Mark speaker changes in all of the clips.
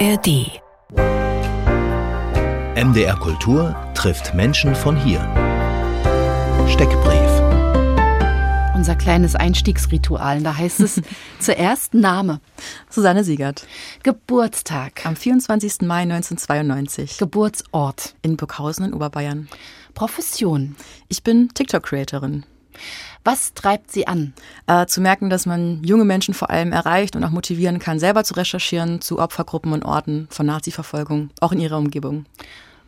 Speaker 1: ARD.
Speaker 2: MDR Kultur trifft Menschen von hier. Steckbrief.
Speaker 3: Unser kleines Einstiegsritual. Da heißt es zuerst Name.
Speaker 4: Susanne Siegert.
Speaker 3: Geburtstag.
Speaker 4: Am 24. Mai 1992.
Speaker 3: Geburtsort.
Speaker 4: In Burghausen in Oberbayern.
Speaker 3: Profession.
Speaker 4: Ich bin TikTok-Creatorin.
Speaker 3: Was treibt Sie an?
Speaker 4: Äh, zu merken, dass man junge Menschen vor allem erreicht und auch motivieren kann, selber zu recherchieren zu Opfergruppen und Orten von Nazi-Verfolgung, auch in ihrer Umgebung.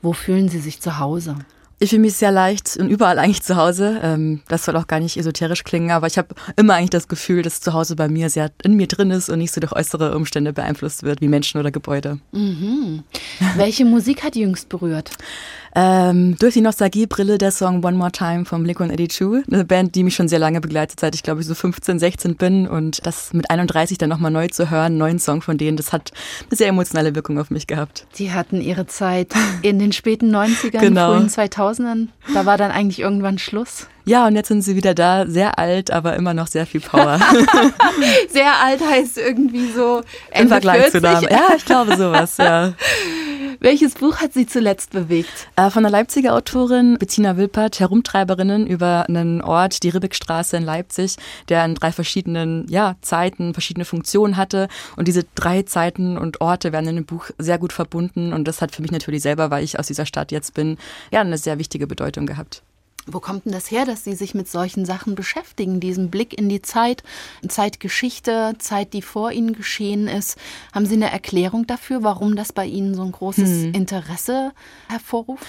Speaker 3: Wo fühlen Sie sich zu Hause?
Speaker 4: Ich fühle mich sehr leicht und überall eigentlich zu Hause. Ähm, das soll auch gar nicht esoterisch klingen, aber ich habe immer eigentlich das Gefühl, dass zu Hause bei mir sehr in mir drin ist und nicht so durch äußere Umstände beeinflusst wird, wie Menschen oder Gebäude.
Speaker 3: Mhm. Welche Musik hat jüngst berührt?
Speaker 4: Ähm, durch die Nostalgiebrille der Song One More Time vom Blink-182, eine Band, die mich schon sehr lange begleitet, seit ich glaube ich so 15, 16 bin und das mit 31 dann nochmal neu zu hören, einen neuen Song von denen, das hat eine sehr emotionale Wirkung auf mich gehabt.
Speaker 3: Die hatten ihre Zeit in den späten 90ern,
Speaker 4: Genau.
Speaker 3: frühen 2000ern. Da war dann eigentlich irgendwann Schluss.
Speaker 4: Ja, und jetzt sind sie wieder da, sehr alt, aber immer noch sehr viel Power.
Speaker 3: Sehr alt heißt irgendwie so
Speaker 4: Im
Speaker 3: Ende
Speaker 4: Vergleich zu
Speaker 3: 40.
Speaker 4: damals. Ja, ich glaube sowas, ja.
Speaker 3: Welches Buch hat Sie zuletzt bewegt?
Speaker 4: Äh, Von der Leipziger Autorin Bettina Wilpert, Herumtreiberinnen über einen Ort, die Ribbeckstraße in Leipzig, der in drei verschiedenen ja, Zeiten verschiedene Funktionen hatte. Und diese drei Zeiten und Orte werden in dem Buch sehr gut verbunden. Und das hat für mich natürlich selber, weil ich aus dieser Stadt jetzt bin, ja, eine sehr wichtige Bedeutung gehabt.
Speaker 3: Wo kommt denn das her, dass Sie sich mit solchen Sachen beschäftigen? Diesen Blick in die Zeit, Zeitgeschichte, Zeit, die vor Ihnen geschehen ist. Haben Sie eine Erklärung dafür, warum das bei Ihnen so ein großes Interesse hervorruft?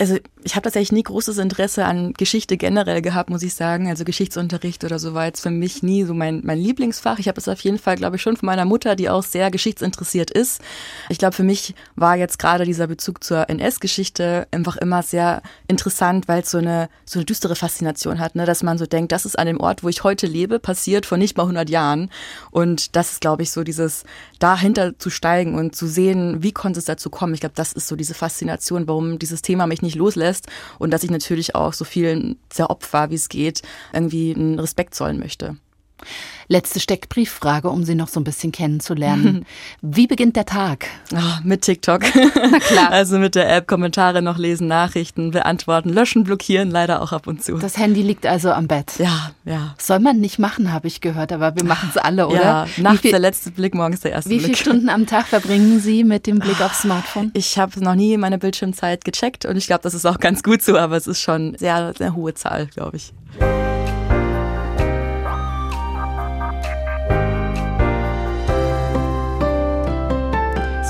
Speaker 4: Also ich habe tatsächlich nie großes Interesse an Geschichte generell gehabt, muss ich sagen. Also Geschichtsunterricht oder so war jetzt für mich nie so mein, mein Lieblingsfach. Ich habe es auf jeden Fall, glaube ich, schon von meiner Mutter, die auch sehr geschichtsinteressiert ist. Ich glaube, für mich war jetzt gerade dieser Bezug zur NS-Geschichte einfach immer sehr interessant, weil es so eine, so eine düstere Faszination hat, ne? dass man so denkt, das ist an dem Ort, wo ich heute lebe, passiert vor nicht mal 100 Jahren. Und das ist, glaube ich, so dieses dahinter zu steigen und zu sehen, wie konnte es dazu kommen. Ich glaube, das ist so diese Faszination, warum dieses Thema mich nicht loslässt und dass ich natürlich auch so vielen sehr Opfer, wie es geht, irgendwie einen Respekt zollen möchte.
Speaker 3: Letzte Steckbrieffrage, um Sie noch so ein bisschen kennenzulernen. Wie beginnt der Tag?
Speaker 4: Ah, mit TikTok.
Speaker 3: klar.
Speaker 4: Also mit der App Kommentare noch lesen, Nachrichten beantworten, löschen, blockieren, leider auch ab und zu.
Speaker 3: Das Handy liegt also am Bett.
Speaker 4: ja, ja.
Speaker 3: Soll man nicht machen, habe ich gehört, aber wir machen es alle, oder?
Speaker 4: Ja,
Speaker 3: wie
Speaker 4: nachts
Speaker 3: viel,
Speaker 4: der letzte Blick, morgens der erste
Speaker 3: wie
Speaker 4: Blick.
Speaker 3: viele Stunden am Tag verbringen Sie mit dem Blick aufs Smartphone?
Speaker 4: Ich habe noch nie meine Bildschirmzeit gecheckt und ich glaube, das ist auch ganz gut so, aber es ist schon sehr, sehr hohe Zahl, glaube ich.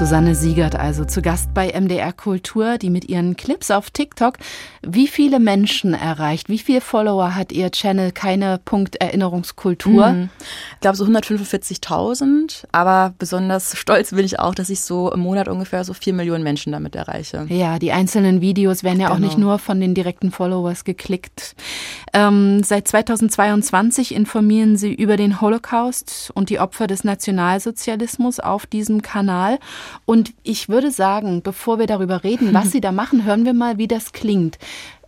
Speaker 3: Susanne Siegert also zu Gast bei MDR Kultur, die mit ihren Clips auf TikTok wie viele Menschen erreicht? Wie viele Follower hat ihr Channel? Keine Punkt Erinnerungskultur.
Speaker 4: Mhm. Ich glaube so 145.000, aber besonders stolz bin ich auch, dass ich so im Monat ungefähr so vier Millionen Menschen damit erreiche.
Speaker 3: Ja, die einzelnen Videos werden ja auch
Speaker 4: Genau.
Speaker 3: nicht nur von den direkten Followers geklickt. Ähm, seit 2022 informieren Sie über den Holocaust und die Opfer des Nationalsozialismus auf diesem Kanal. Und ich würde sagen, bevor wir darüber reden, was Sie da machen, hören wir mal, wie das klingt.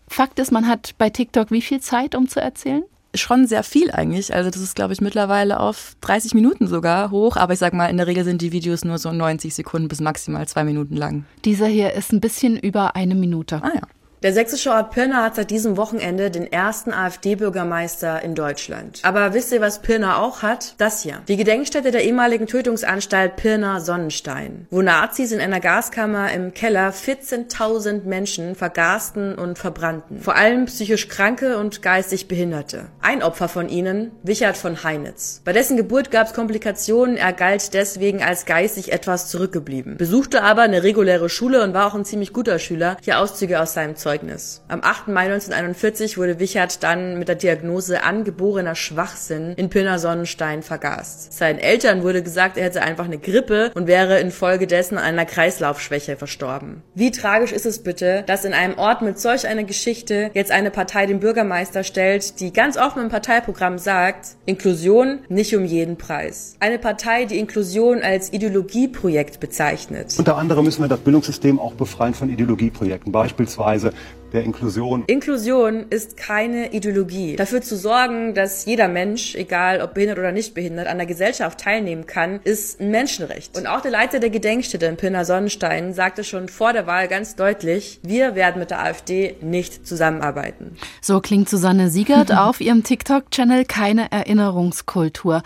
Speaker 3: Fakt ist, man hat bei TikTok wie viel Zeit, um zu erzählen?
Speaker 4: Schon sehr viel eigentlich. Also das ist, glaube ich, mittlerweile auf 30 Minuten sogar hoch. Aber ich sag mal, in der Regel sind die Videos nur so 90 Sekunden bis maximal zwei Minuten lang.
Speaker 3: Dieser hier ist ein bisschen über eine Minute.
Speaker 4: Ah ja.
Speaker 5: Der sächsische Ort Pirna hat seit diesem Wochenende den ersten AfD-Bürgermeister in Deutschland. Aber wisst ihr, was Pirna auch hat? Das hier. Die Gedenkstätte der ehemaligen Tötungsanstalt Pirna Sonnenstein, wo Nazis in einer Gaskammer im Keller 14.000 Menschen vergasten und verbrannten. Vor allem psychisch Kranke und geistig Behinderte. Ein Opfer von ihnen, Wichert von Heinitz. Bei dessen Geburt gab es Komplikationen, er galt deswegen als geistig etwas zurückgeblieben. Besuchte aber eine reguläre Schule und war auch ein ziemlich guter Schüler. Hier Auszüge aus seinem Zeugnis. Am 8. Mai 1941 wurde Wichert dann mit der Diagnose angeborener Schwachsinn in Pirna Sonnenstein vergast. Seinen Eltern wurde gesagt, er hätte einfach eine Grippe und wäre infolgedessen an einer Kreislaufschwäche verstorben. Wie tragisch ist es bitte, dass in einem Ort mit solch einer Geschichte jetzt eine Partei den Bürgermeister stellt, die ganz offen im Parteiprogramm sagt, Inklusion nicht um jeden Preis. Eine Partei, die Inklusion als Ideologieprojekt bezeichnet.
Speaker 6: Unter anderem müssen wir das Bildungssystem auch befreien von Ideologieprojekten. Beispielsweise
Speaker 1: der Inklusion.
Speaker 5: Inklusion ist keine Ideologie. Dafür zu sorgen, dass jeder Mensch, egal ob behindert oder nicht behindert, an der Gesellschaft teilnehmen kann, ist ein Menschenrecht. Und auch der Leiter der Gedenkstätte in Pirna Sonnenstein sagte schon vor der Wahl ganz deutlich, wir werden mit der AfD nicht zusammenarbeiten.
Speaker 3: So klingt Susanne Siegert auf ihrem TikTok-Channel Keine Erinnerungskultur.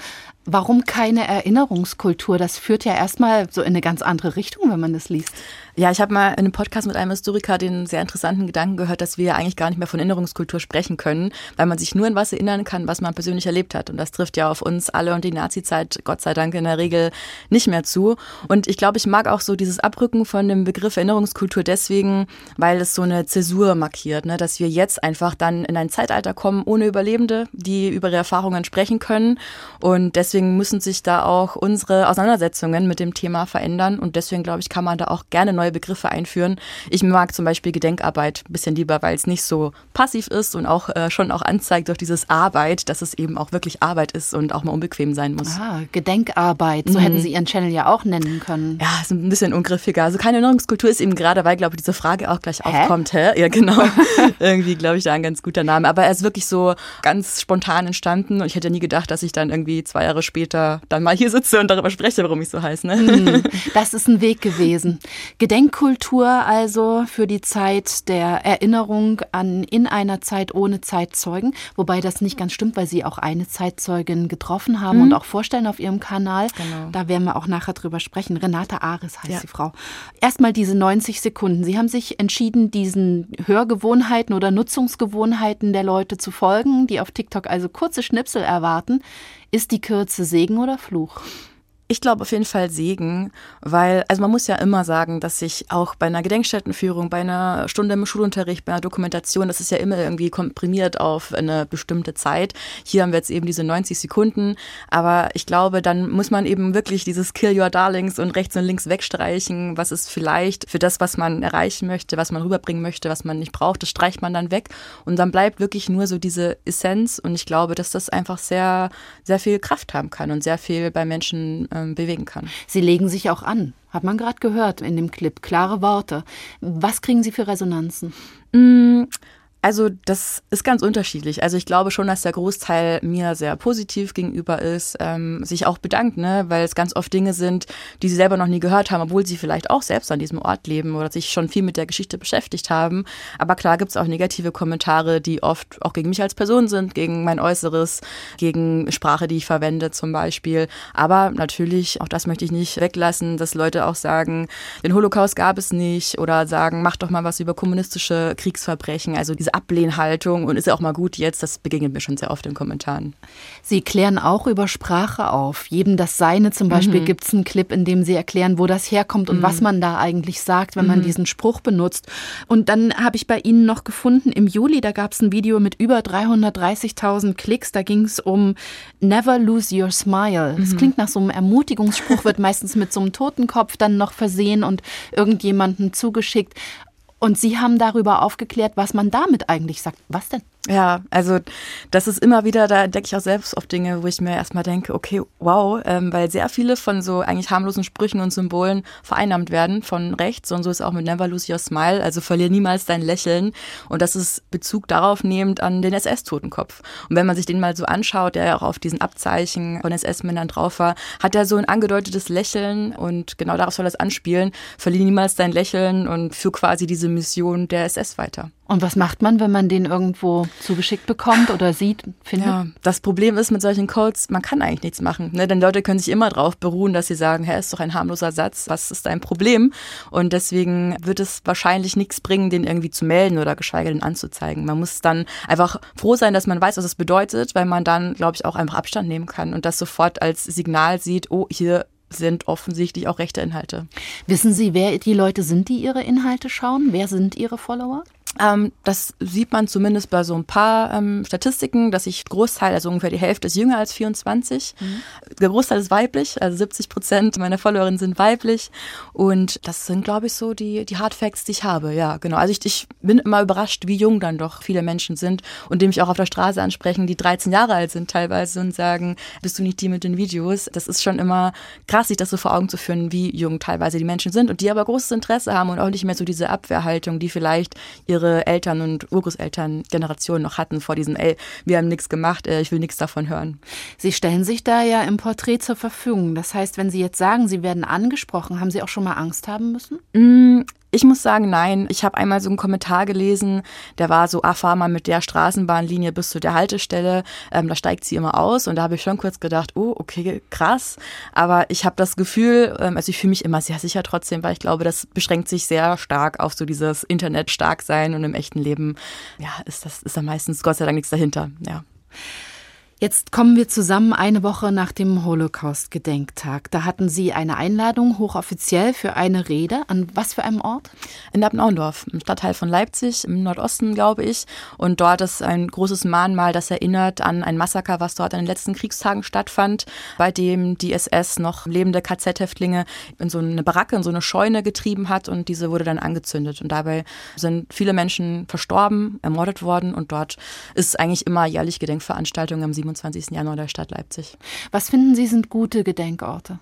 Speaker 3: Warum keine Erinnerungskultur? Das führt ja erstmal so in eine ganz andere Richtung, wenn man das liest.
Speaker 4: Ja, ich habe mal in einem Podcast mit einem Historiker den sehr interessanten Gedanken gehört, dass wir eigentlich gar nicht mehr von Erinnerungskultur sprechen können, weil man sich nur an was erinnern kann, was man persönlich erlebt hat. Und das trifft ja auf uns alle und die Nazi-Zeit, Gott sei Dank, in der Regel nicht mehr zu. Und ich glaube, ich mag auch so dieses Abrücken von dem Begriff Erinnerungskultur deswegen, weil es so eine Zäsur markiert, ne? dass wir jetzt einfach dann in ein Zeitalter kommen ohne Überlebende, die über ihre Erfahrungen sprechen können. Und deswegen müssen sich da auch unsere Auseinandersetzungen mit dem Thema verändern. Und deswegen, glaube ich, kann man da auch gerne neue Begriffe einführen. Ich mag zum Beispiel Gedenkarbeit ein bisschen lieber, weil es nicht so passiv ist und auch äh, schon auch anzeigt durch dieses Arbeit, dass es eben auch wirklich Arbeit ist und auch mal unbequem sein muss.
Speaker 3: Ah, Gedenkarbeit, so mhm. hätten Sie Ihren Channel ja auch nennen können.
Speaker 4: Ja, ist ein bisschen ungriffiger. Also keine Erinnerungskultur ist eben gerade, weil, glaube ich, diese Frage auch gleich hä? aufkommt. Hä? Ja, genau. irgendwie, glaube ich, da ein ganz guter Name. Aber er ist wirklich so ganz spontan entstanden und ich hätte nie gedacht, dass ich dann irgendwie zwei Jahre später dann mal hier sitze und darüber spreche, warum ich so heiße. Ne?
Speaker 3: Mhm. Das ist ein Weg gewesen. Gedenkkultur also für die Zeit der Erinnerung an in einer Zeit ohne Zeitzeugen, wobei das nicht ganz stimmt, weil Sie auch eine Zeitzeugin getroffen haben mhm. und auch vorstellen auf Ihrem Kanal. Genau. Da werden wir auch nachher drüber sprechen. Renate Ares heißt ja. die Frau. Erstmal diese 90 Sekunden. Sie haben sich entschieden, diesen Hörgewohnheiten oder Nutzungsgewohnheiten der Leute zu folgen, die auf TikTok also kurze Schnipsel erwarten. Ist die Kürze Segen oder Fluch?
Speaker 4: Ich glaube auf jeden Fall Segen, weil, also man muss ja immer sagen, dass sich auch bei einer Gedenkstättenführung, bei einer Stunde im Schulunterricht, bei einer Dokumentation, das ist ja immer irgendwie komprimiert auf eine bestimmte Zeit. Hier haben wir jetzt eben diese 90 Sekunden, aber ich glaube, dann muss man eben wirklich dieses Kill Your Darlings und rechts und links wegstreichen, was ist vielleicht für das, was man erreichen möchte, was man rüberbringen möchte, was man nicht braucht, das streicht man dann weg. Und dann bleibt wirklich nur so diese Essenz. Und ich glaube, dass das einfach sehr, sehr viel Kraft haben kann und sehr viel bei Menschen ähm, bewegen kann.
Speaker 3: Sie legen sich auch an, hat man gerade gehört in dem Clip. Klare Worte. Was kriegen Sie für Resonanzen?
Speaker 4: Mm, also das ist ganz unterschiedlich. Also ich glaube schon, dass der Großteil mir sehr positiv gegenüber ist, ähm, sich auch bedankt, ne? weil es ganz oft Dinge sind, die sie selber noch nie gehört haben, obwohl sie vielleicht auch selbst an diesem Ort leben oder sich schon viel mit der Geschichte beschäftigt haben. Aber klar gibt es auch negative Kommentare, die oft auch gegen mich als Person sind, gegen mein Äußeres, gegen Sprache, die ich verwende zum Beispiel. Aber natürlich, auch das möchte ich nicht weglassen, dass Leute auch sagen, den Holocaust gab es nicht oder sagen, mach doch mal was über kommunistische Kriegsverbrechen. Also diese Ablehnhaltung und ist ja auch mal gut jetzt, das begegnet mir schon sehr oft in Kommentaren.
Speaker 3: Sie klären auch über Sprache auf. Jedem das Seine zum Beispiel mhm. gibt es einen Clip, in dem Sie erklären, wo das herkommt und mhm. was man da eigentlich sagt, wenn mhm. man diesen Spruch benutzt. Und dann habe ich bei Ihnen noch gefunden, im Juli, da gab es ein Video mit über 330.000 Klicks, da ging es um Never Lose Your Smile. Das mhm. klingt nach so einem Ermutigungsspruch, wird meistens mit so einem Totenkopf dann noch versehen und irgendjemandem zugeschickt. Und Sie haben darüber aufgeklärt, was man damit eigentlich sagt. Was denn?
Speaker 4: Ja, also das ist immer wieder, da entdecke ich auch selbst oft Dinge, wo ich mir erstmal denke, okay, wow, ähm, weil sehr viele von so eigentlich harmlosen Sprüchen und Symbolen vereinnahmt werden von rechts und so ist auch mit Never Lose Your Smile, also verlier niemals dein Lächeln und das ist Bezug darauf nehmend an den SS-Totenkopf. Und wenn man sich den mal so anschaut, der ja auch auf diesen Abzeichen von SS-Männern drauf war, hat er so ein angedeutetes Lächeln und genau darauf soll das anspielen, verlier niemals dein Lächeln und führ quasi diese Mission der SS weiter.
Speaker 3: Und was macht man, wenn man den irgendwo zugeschickt bekommt oder sieht, findet?
Speaker 4: Ja, das Problem ist mit solchen Codes, man kann eigentlich nichts machen. Ne? Denn Leute können sich immer darauf beruhen, dass sie sagen, hä, ist doch ein harmloser Satz, was ist dein Problem? Und deswegen wird es wahrscheinlich nichts bringen, den irgendwie zu melden oder geschweige denn anzuzeigen. Man muss dann einfach froh sein, dass man weiß, was es bedeutet, weil man dann, glaube ich, auch einfach Abstand nehmen kann und das sofort als Signal sieht, oh, hier sind offensichtlich auch rechte Inhalte.
Speaker 3: Wissen Sie, wer die Leute sind, die Ihre Inhalte schauen? Wer sind Ihre Follower?
Speaker 4: Ähm, das sieht man zumindest bei so ein paar ähm, Statistiken, dass sich Großteil, also ungefähr die Hälfte ist jünger als 24. Mhm. Der Großteil ist weiblich, also 70 Prozent meiner Followerinnen sind weiblich. Und das sind, glaube ich, so die, die Hard Facts, die ich habe. Ja, genau. Also ich, ich bin immer überrascht, wie jung dann doch viele Menschen sind und die mich auch auf der Straße ansprechen, die 13 Jahre alt sind teilweise und sagen, bist du nicht die mit den Videos? Das ist schon immer krass, sich das so vor Augen zu führen, wie jung teilweise die Menschen sind und die aber großes Interesse haben und auch nicht mehr so diese Abwehrhaltung, die vielleicht ihre ihre Eltern und Urgroßeltern Generationen noch hatten vor diesen, ey, wir haben nichts gemacht, äh, ich will nichts davon hören.
Speaker 3: Sie stellen sich da ja im Porträt zur Verfügung. Das heißt, wenn Sie jetzt sagen, Sie werden angesprochen, haben Sie auch schon mal Angst haben müssen?
Speaker 4: Mm, ich muss sagen, nein. Ich habe einmal so einen Kommentar gelesen, der war so, ah, fahr mal mit der Straßenbahnlinie bis zu der Haltestelle, ähm, da steigt sie immer aus. Und da habe ich schon kurz gedacht, oh, okay, krass. Aber ich habe das Gefühl, ähm, also ich fühle mich immer sehr sicher trotzdem, weil ich glaube, das beschränkt sich sehr stark auf so dieses Internet stark sein und im echten Leben, ja, ist das, ist da meistens Gott sei Dank nichts dahinter, ja.
Speaker 3: Jetzt kommen wir zusammen eine Woche nach dem Holocaust-Gedenktag. Da hatten Sie eine Einladung hochoffiziell für eine Rede. An was für einem Ort?
Speaker 4: In Abnauendorf, im Stadtteil von Leipzig, im Nordosten, glaube ich. Und dort ist ein großes Mahnmal, das erinnert an ein Massaker, was dort in den letzten Kriegstagen stattfand, bei dem die SS noch lebende KZ-Häftlinge in so eine Baracke, in so eine Scheune getrieben hat und diese wurde dann angezündet. Und dabei sind viele Menschen verstorben, ermordet worden und dort ist eigentlich immer jährlich Gedenkveranstaltungen am 7. 27. Januar der Stadt Leipzig.
Speaker 3: Was finden Sie sind gute Gedenkorte?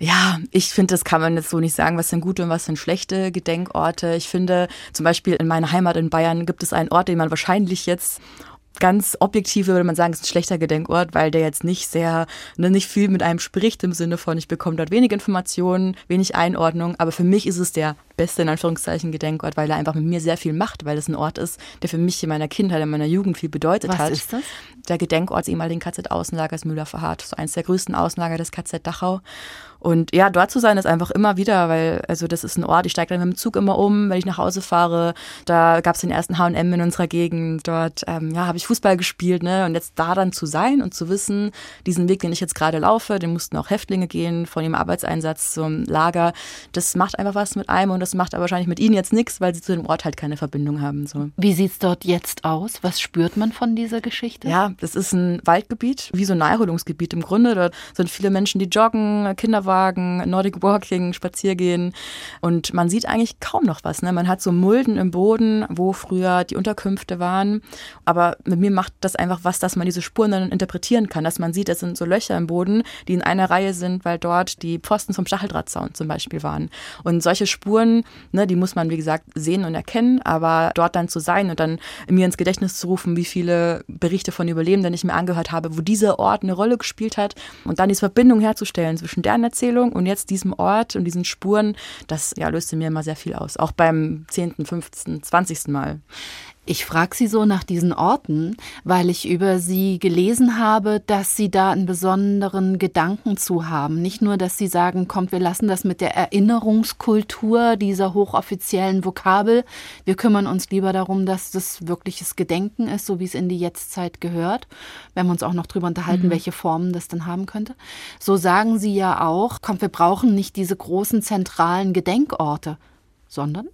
Speaker 4: Ja, ich finde, das kann man jetzt so nicht sagen, was sind gute und was sind schlechte Gedenkorte. Ich finde, zum Beispiel in meiner Heimat in Bayern gibt es einen Ort, den man wahrscheinlich jetzt ganz objektiv würde man sagen, ist ein schlechter Gedenkort, weil der jetzt nicht sehr, ne, nicht viel mit einem spricht im Sinne von, ich bekomme dort wenig Informationen, wenig Einordnung, aber für mich ist es der beste, in Anführungszeichen, Gedenkort, weil er einfach mit mir sehr viel macht, weil es ein Ort ist, der für mich in meiner Kindheit, in meiner Jugend viel bedeutet
Speaker 3: Was
Speaker 4: hat.
Speaker 3: Was ist das?
Speaker 4: Der Gedenkort des ehemaligen KZ-Außenlagers Müller-Verhardt, so eines der größten Außenlager des KZ Dachau. Und ja, dort zu sein ist einfach immer wieder, weil, also das ist ein Ort, ich steige dann mit dem Zug immer um, wenn ich nach Hause fahre. Da gab es den ersten HM in unserer Gegend. Dort ähm, ja, habe ich Fußball gespielt, ne? Und jetzt da dann zu sein und zu wissen, diesen Weg, den ich jetzt gerade laufe, den mussten auch Häftlinge gehen von ihrem Arbeitseinsatz zum Lager. Das macht einfach was mit einem und das macht aber wahrscheinlich mit ihnen jetzt nichts, weil sie zu dem Ort halt keine Verbindung haben. So.
Speaker 3: Wie sieht's dort jetzt aus? Was spürt man von dieser Geschichte?
Speaker 4: Ja, das ist ein Waldgebiet, wie so ein Naherholungsgebiet im Grunde. Dort sind viele Menschen, die joggen, Kinderwagen, Nordic Walking, Spaziergehen. Und man sieht eigentlich kaum noch was. Ne? Man hat so Mulden im Boden, wo früher die Unterkünfte waren. Aber mit mir macht das einfach was, dass man diese Spuren dann interpretieren kann. Dass man sieht, es sind so Löcher im Boden, die in einer Reihe sind, weil dort die Pfosten zum Stacheldrahtzaun zum Beispiel waren. Und solche Spuren ne, die muss man, wie gesagt, sehen und erkennen, aber dort dann zu sein und dann mir ins Gedächtnis zu rufen, wie viele Berichte von Überlebenden ich mir angehört habe, wo dieser Ort eine Rolle gespielt hat und dann diese Verbindung herzustellen zwischen deren Erzählung und jetzt diesem Ort und diesen Spuren, das ja, löste mir immer sehr viel aus. Auch beim 10., 15., 20. Mal.
Speaker 3: Ich frage Sie so nach diesen Orten, weil ich über Sie gelesen habe, dass Sie da einen besonderen Gedanken zu haben. Nicht nur, dass Sie sagen, kommt, wir lassen das mit der Erinnerungskultur dieser hochoffiziellen Vokabel. Wir kümmern uns lieber darum, dass das wirkliches Gedenken ist, so wie es in die Jetztzeit gehört. Wir haben uns auch noch darüber unterhalten, mhm. welche Formen das dann haben könnte. So sagen Sie ja auch, kommt, wir brauchen nicht diese großen zentralen Gedenkorte, sondern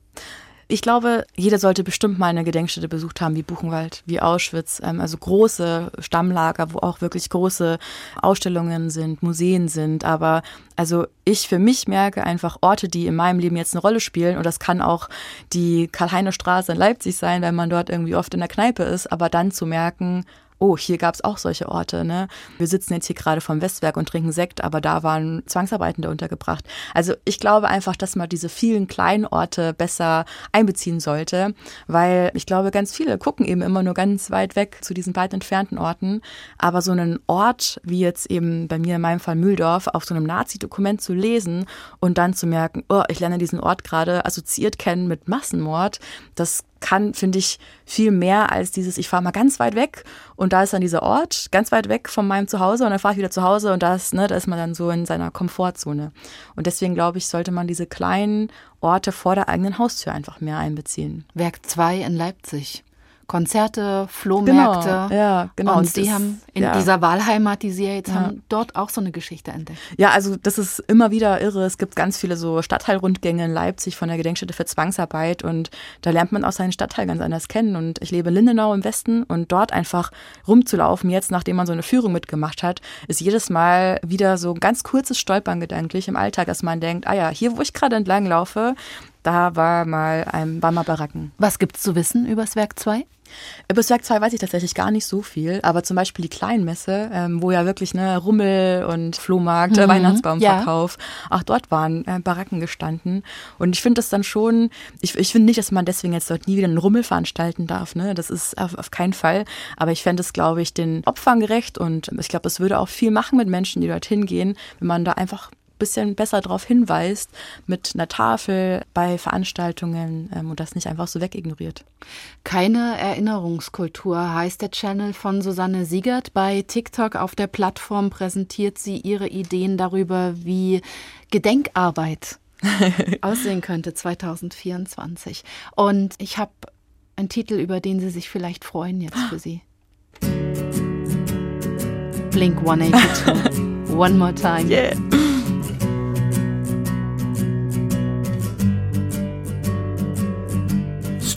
Speaker 4: ich glaube, jeder sollte bestimmt mal eine Gedenkstätte besucht haben, wie Buchenwald, wie Auschwitz, ähm, also große Stammlager, wo auch wirklich große Ausstellungen sind, Museen sind. Aber also ich für mich merke einfach Orte, die in meinem Leben jetzt eine Rolle spielen. Und das kann auch die Karl-Heine-Straße in Leipzig sein, weil man dort irgendwie oft in der Kneipe ist. Aber dann zu merken, oh, hier gab es auch solche Orte. Ne? Wir sitzen jetzt hier gerade vom Westwerk und trinken Sekt, aber da waren Zwangsarbeitende untergebracht. Also ich glaube einfach, dass man diese vielen kleinen Orte besser einbeziehen sollte, weil ich glaube, ganz viele gucken eben immer nur ganz weit weg zu diesen weit entfernten Orten. Aber so einen Ort, wie jetzt eben bei mir in meinem Fall Mühldorf, auf so einem Nazi-Dokument zu lesen und dann zu merken, oh, ich lerne diesen Ort gerade assoziiert kennen mit Massenmord, das kann, finde ich, viel mehr als dieses, ich fahre mal ganz weit weg und da ist dann dieser Ort, ganz weit weg von meinem Zuhause und dann fahre ich wieder zu Hause und da ist, ne, da ist man dann so in seiner Komfortzone. Und deswegen glaube ich, sollte man diese kleinen Orte vor der eigenen Haustür einfach mehr einbeziehen.
Speaker 3: Werk 2 in Leipzig. Konzerte, Flohmärkte.
Speaker 4: Genau, ja, genau.
Speaker 3: Und Sie haben in ja. dieser Wahlheimat, die Sie ja jetzt ja. haben, dort auch so eine Geschichte entdeckt.
Speaker 4: Ja, also das ist immer wieder irre. Es gibt ganz viele so Stadtteilrundgänge in Leipzig von der Gedenkstätte für Zwangsarbeit und da lernt man auch seinen Stadtteil ganz anders kennen. Und ich lebe in Lindenau im Westen und dort einfach rumzulaufen, jetzt nachdem man so eine Führung mitgemacht hat, ist jedes Mal wieder so ein ganz kurzes Stolpern gedanklich im Alltag, dass man denkt, ah ja, hier wo ich gerade entlang laufe, da war mal ein, war mal Baracken.
Speaker 3: Was gibt's zu wissen über das Werk 2?
Speaker 4: Über Zwerg 2 weiß ich tatsächlich gar nicht so viel, aber zum Beispiel die Kleinmesse, ähm, wo ja wirklich ne Rummel und Flohmarkt, äh, mhm. Weihnachtsbaumverkauf, ja. auch dort waren äh, Baracken gestanden. Und ich finde das dann schon, ich, ich finde nicht, dass man deswegen jetzt dort nie wieder einen Rummel veranstalten darf, ne? Das ist auf, auf keinen Fall. Aber ich fände es, glaube ich, den Opfern gerecht und ich glaube, es würde auch viel machen mit Menschen, die dorthin gehen, wenn man da einfach bisschen besser darauf hinweist mit einer Tafel bei Veranstaltungen ähm, und das nicht einfach so wegignoriert.
Speaker 3: Keine Erinnerungskultur heißt der Channel von Susanne Siegert. Bei TikTok auf der Plattform präsentiert sie ihre Ideen darüber, wie Gedenkarbeit aussehen könnte 2024. Und ich habe einen Titel, über den Sie sich vielleicht freuen jetzt für Sie. Blink 182. One more time.
Speaker 4: Yeah.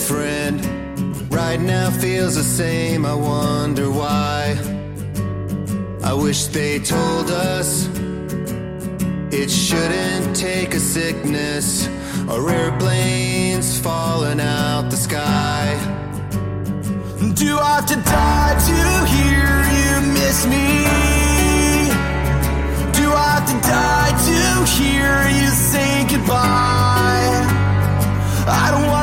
Speaker 1: Different. Right now feels the same, I wonder why. I wish they told us it shouldn't take a sickness or airplanes falling out the sky. Do I have to die to hear you miss me? Do I have to die to hear you say goodbye? I don't wanna